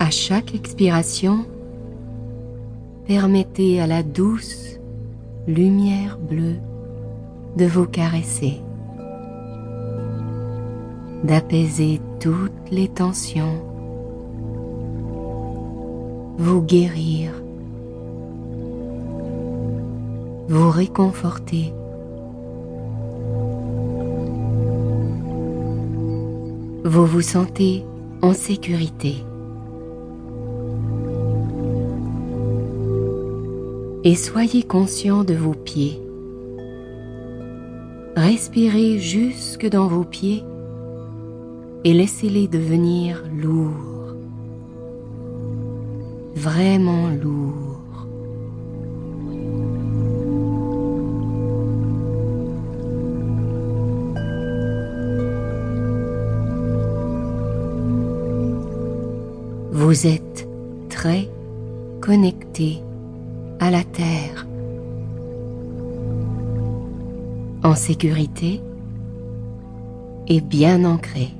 À chaque expiration, permettez à la douce lumière bleue de vous caresser, d'apaiser toutes les tensions, vous guérir, vous réconforter. Vous vous sentez en sécurité. Et soyez conscient de vos pieds. Respirez jusque dans vos pieds et laissez-les devenir lourds, vraiment lourds. Vous êtes très connecté à la terre, en sécurité et bien ancré.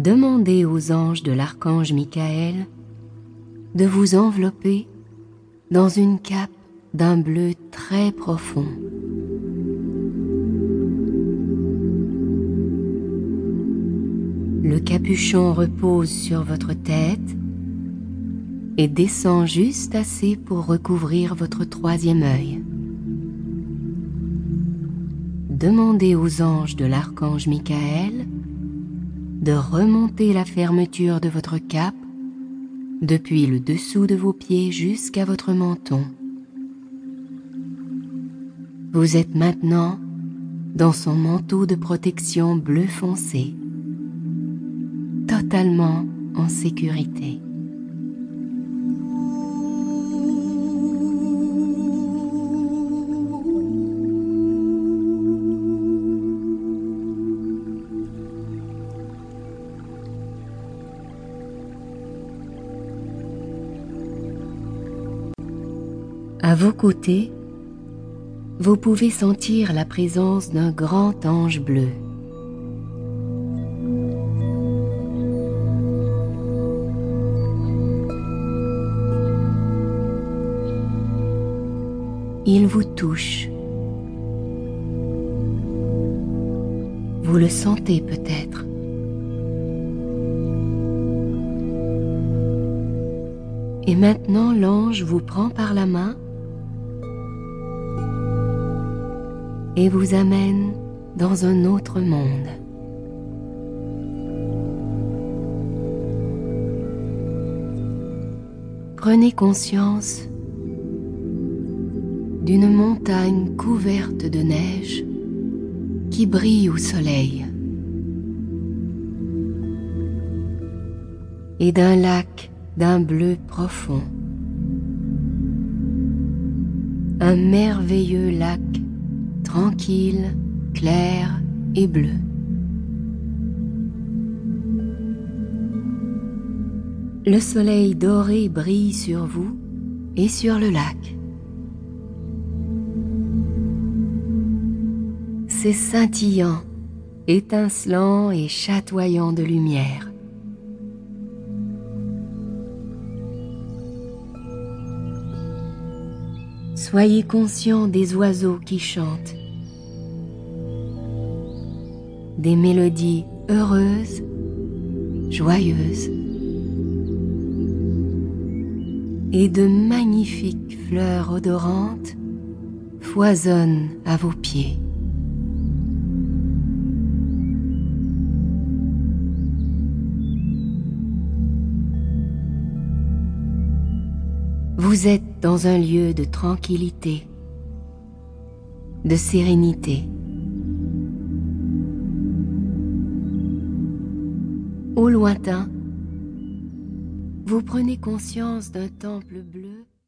Demandez aux anges de l'archange Michael de vous envelopper dans une cape d'un bleu très profond. Le capuchon repose sur votre tête et descend juste assez pour recouvrir votre troisième œil. Demandez aux anges de l'archange Michael de remonter la fermeture de votre cape depuis le dessous de vos pieds jusqu'à votre menton. Vous êtes maintenant dans son manteau de protection bleu foncé, totalement en sécurité. À vos côtés, vous pouvez sentir la présence d'un grand ange bleu. Il vous touche. Vous le sentez peut-être. Et maintenant l'ange vous prend par la main et vous amène dans un autre monde. Prenez conscience d'une montagne couverte de neige qui brille au soleil et d'un lac d'un bleu profond. Un merveilleux lac tranquille, clair et bleu. Le soleil doré brille sur vous et sur le lac. C'est scintillant, étincelant et chatoyant de lumière. Soyez conscient des oiseaux qui chantent des mélodies heureuses, joyeuses et de magnifiques fleurs odorantes foisonnent à vos pieds. Vous êtes dans un lieu de tranquillité, de sérénité. Au lointain, vous prenez conscience d'un temple bleu